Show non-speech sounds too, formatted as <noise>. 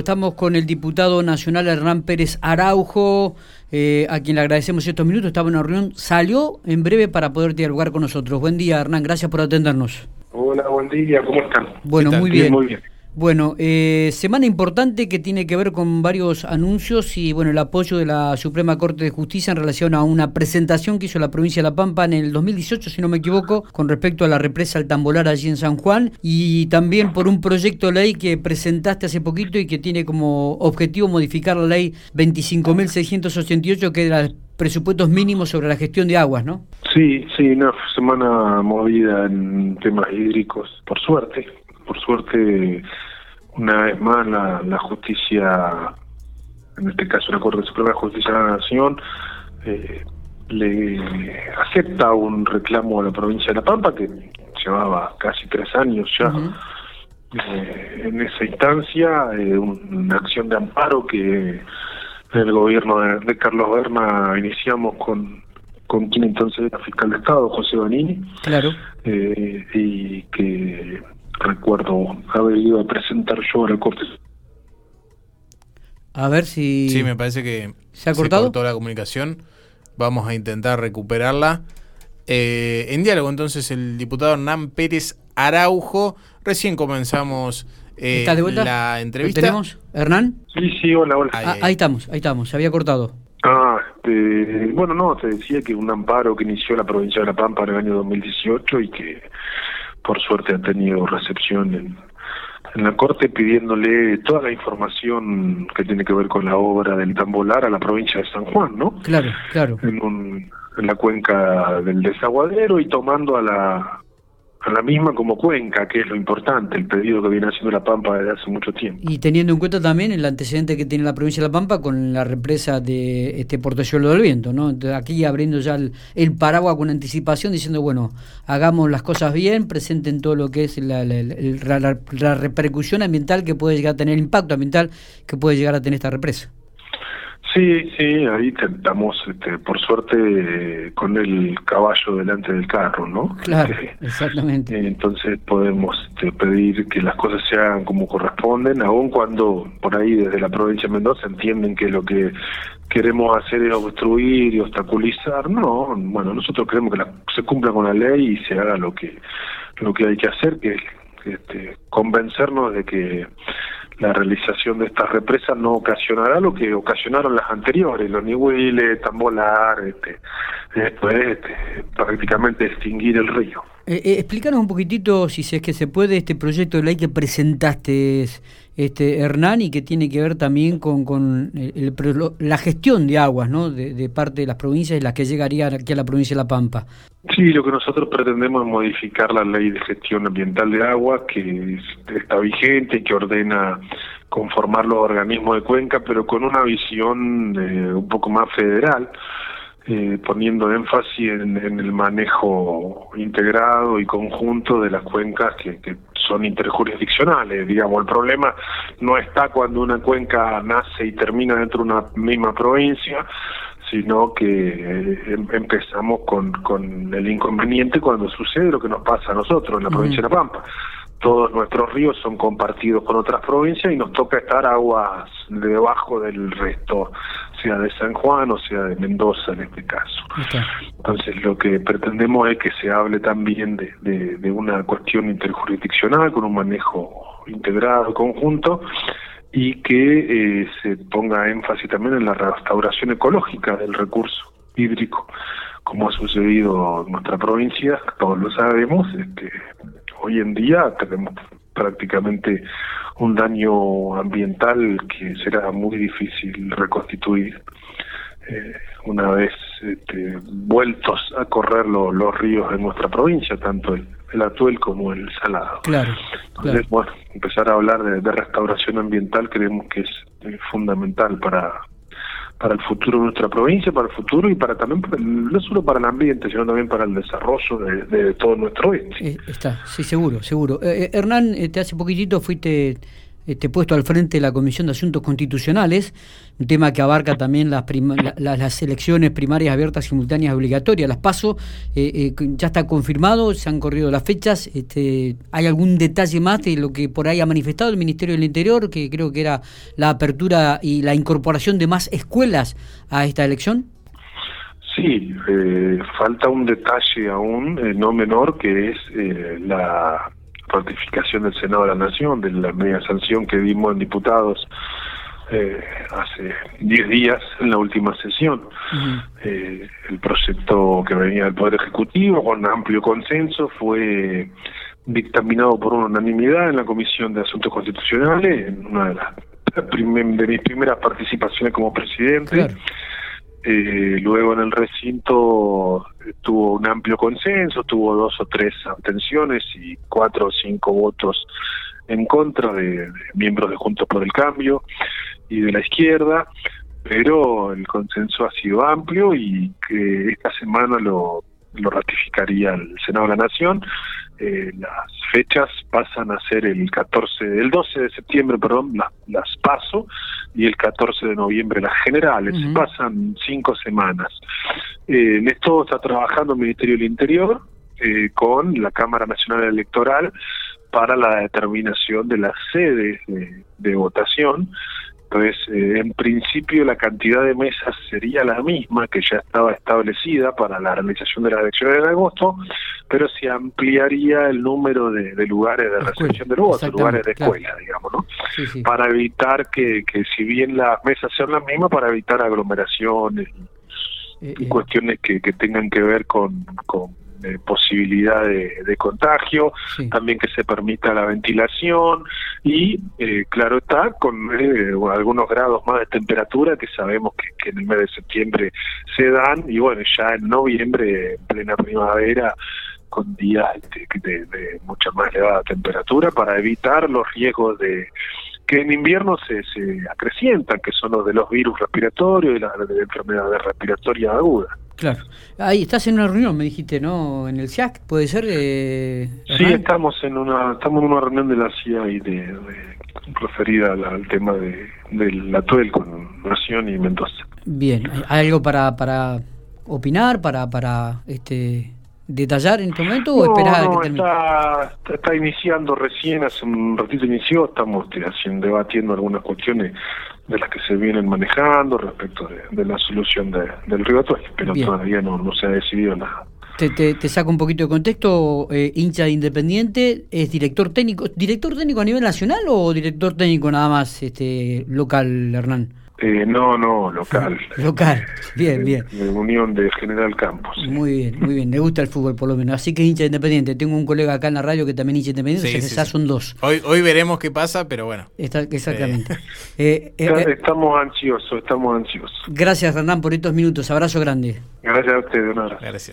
Estamos con el diputado nacional Hernán Pérez Araujo, eh, a quien le agradecemos estos minutos. Estaba en una reunión, salió en breve para poder dialogar con nosotros. Buen día, Hernán, gracias por atendernos. Hola, buen día, ¿cómo están? Bueno, muy bien. Muy bien. Bueno, eh, semana importante que tiene que ver con varios anuncios y bueno el apoyo de la Suprema Corte de Justicia en relación a una presentación que hizo la provincia de La Pampa en el 2018, si no me equivoco, con respecto a la represa El Tambolar allí en San Juan y también por un proyecto de ley que presentaste hace poquito y que tiene como objetivo modificar la ley 25.688 que era presupuestos mínimos sobre la gestión de aguas, ¿no? Sí, sí, una semana movida en temas hídricos, por suerte, por suerte, una vez más, la, justicia, en este caso la Corte Suprema de Justicia de la Nación, eh, le acepta un reclamo a la provincia de La Pampa, que llevaba casi tres años ya eh, en esa instancia, eh, una acción de amparo que el gobierno de, Carlos Berna iniciamos con con quien entonces era fiscal de Estado, José Banini. Claro. y que recuerdo haber ido a presentar yo a la Corte. A ver si... Sí, me parece que se ha cortado toda la comunicación. Vamos a intentar recuperarla. Eh, en diálogo entonces el diputado Hernán Pérez Araujo. Recién comenzamos eh, la entrevista. ¿Tenemos? ¿Hernán? Sí, sí, hola, hola. Ah, ahí estamos, ahí estamos, se había cortado. Ah, este, bueno, no, te decía que un amparo que inició la provincia de La Pampa en el año 2018 y que por suerte ha tenido recepción en, la Corte pidiéndole toda la información que tiene que ver con la obra del Tambolar a la provincia de San Juan, ¿no? Claro, claro. En, en la cuenca del desaguadero y tomando a la a la misma como cuenca, que es lo importante, el pedido que viene haciendo La Pampa desde hace mucho tiempo. Y teniendo en cuenta también el antecedente que tiene la provincia de La Pampa con la represa de este Portezuelo del Viento, ¿no? aquí abriendo ya el, paraguas con anticipación, diciendo, bueno, hagamos las cosas bien, presenten todo lo que es la, la repercusión ambiental que puede llegar a tener, el impacto ambiental que puede llegar a tener esta represa. Sí, sí, ahí estamos, este, por suerte, con el caballo delante del carro, ¿no? Claro, exactamente. Entonces podemos este, pedir que las cosas se hagan como corresponden, aun cuando por ahí desde la provincia de Mendoza entienden que lo que queremos hacer es obstruir y obstaculizar. No, bueno, nosotros queremos que se cumpla con la ley y se haga lo que lo que hay que hacer, que es este, convencernos de que la realización de estas represas no ocasionará lo que ocasionaron las anteriores, los Nihuiles, Tambolar, este, después este, prácticamente extinguir el río. Eh, eh, explícanos un poquitito, si es que se puede, este proyecto de ley que presentaste, este Hernán, y que tiene que ver también con, con el, la gestión de aguas ¿no? De, parte de las provincias y las que llegaría aquí a la provincia de La Pampa. Sí, lo que nosotros pretendemos es modificar la ley de gestión ambiental de agua, que está vigente, que ordena conformar los organismos de cuenca, pero con una visión eh, un poco más federal eh, poniendo énfasis en, el manejo integrado y conjunto de las cuencas que, son interjurisdiccionales. Digamos, el problema no está cuando una cuenca nace y termina dentro de una misma provincia, sino que eh, em, empezamos con, con el inconveniente cuando sucede lo que nos pasa a nosotros en la provincia de La Pampa todos nuestros ríos son compartidos con otras provincias y nos toca estar aguas debajo del resto, sea de San Juan o sea de Mendoza en este caso. Entonces lo que pretendemos es que se hable también de, de, una cuestión interjurisdiccional con un manejo integrado, conjunto, y que eh, se ponga énfasis también en la restauración ecológica del recurso hídrico, como ha sucedido en nuestra provincia, todos lo sabemos, este, hoy en día tenemos prácticamente un daño ambiental que será muy difícil reconstituir eh, una vez este, vueltos a correr los ríos en nuestra provincia, tanto el, Atuel como el Salado. Claro, Entonces, bueno, empezar a hablar de, restauración ambiental creemos que es eh, fundamental para, para el futuro de nuestra provincia, para el futuro y para también, no solo para el ambiente, sino también para el desarrollo de, todo nuestro oeste. Eh, está, sí, seguro, seguro. Eh, eh Hernán, te hace poquitito fuiste este, puesto al frente de la Comisión de Asuntos Constitucionales, un tema que abarca también las, elecciones primarias abiertas, simultáneas, obligatorias. Las paso, eh, eh, ya está confirmado, se han corrido las fechas. Este, ¿Hay algún detalle más de lo que por ahí ha manifestado el Ministerio del Interior, que creo que era la apertura y la incorporación de más escuelas a esta elección? Sí, eh, falta un detalle aún no menor que es la ratificación del Senado de la Nación de la media sanción que dimos en diputados eh, hace 10 días en la última sesión. eh, el proyecto que venía del Poder Ejecutivo con amplio consenso fue dictaminado por unanimidad en la Comisión de Asuntos Constitucionales, en una de las de mis primeras participaciones como presidente. Eh, luego en el recinto tuvo un amplio consenso, tuvo dos o tres abstenciones y cuatro o cinco votos en contra de, miembros de Juntos por el Cambio y de la izquierda, pero el consenso ha sido amplio y que esta semana lo ratificaría el Senado de la Nación. Eh, las fechas pasan a ser el 14, el 12 de septiembre, perdón, las paso y el 14 de noviembre las generales. Pasan cinco semanas. Eh, en esto está trabajando el Ministerio del Interior eh, con la Cámara Nacional Electoral para la determinación de las sedes de votación entonces, eh, en principio la cantidad de mesas sería la misma que ya estaba establecida para la realización de las elecciones de agosto, pero se ampliaría el número de, lugares de recepción del voto, lugares de escuela, digamos, ¿no? Para evitar que, que si bien las mesas sean las mismas, para evitar aglomeraciones y, eh, eh. cuestiones que, que tengan que ver con, con posibilidad de, contagio, también que se permita la ventilación y, eh, claro está, con eh, algunos grados más de temperatura que sabemos que, en el mes de septiembre se dan y bueno, ya en noviembre, en plena primavera, con días de, de, mucha más elevada temperatura para evitar los riesgos de que en invierno se, se acrecientan, que son los de los virus respiratorios y las de enfermedades respiratorias agudas. Claro. Ahí estás en una reunión, me dijiste, ¿no? En el CIAC, ¿puede ser? Eh, sí, estamos en una estamos en una reunión de la CIA y de, referida al, tema de, la TUEL con Nación y Mendoza. Bien, ¿hay algo para, para opinar, para, para este detallar en este momento o esperar a que termine? Está, está iniciando recién, hace un ratito inició, estamos haciendo, debatiendo algunas cuestiones de las que se vienen manejando respecto de, la solución del río Atuel, pero todavía no, no se ha decidido nada. Te, te, saco un poquito de contexto, eh, hincha independiente, es director técnico, director técnico a nivel nacional o director técnico nada más este local, Hernán? Eh, no, no, local. <laughs> local, bien, bien. De Unión de General Campos. Muy bien, muy bien. Le gusta el fútbol por lo menos. Así que hincha independiente. Tengo un colega acá en la radio que también hincha independiente, o sea ya son dos. Hoy, hoy veremos qué pasa, pero bueno. exactamente. <laughs> Eh, eh, estamos ansiosos, estamos ansiosos. Gracias, Hernán, por estos minutos. Abrazo grande. Gracias a ustedes, Gracias.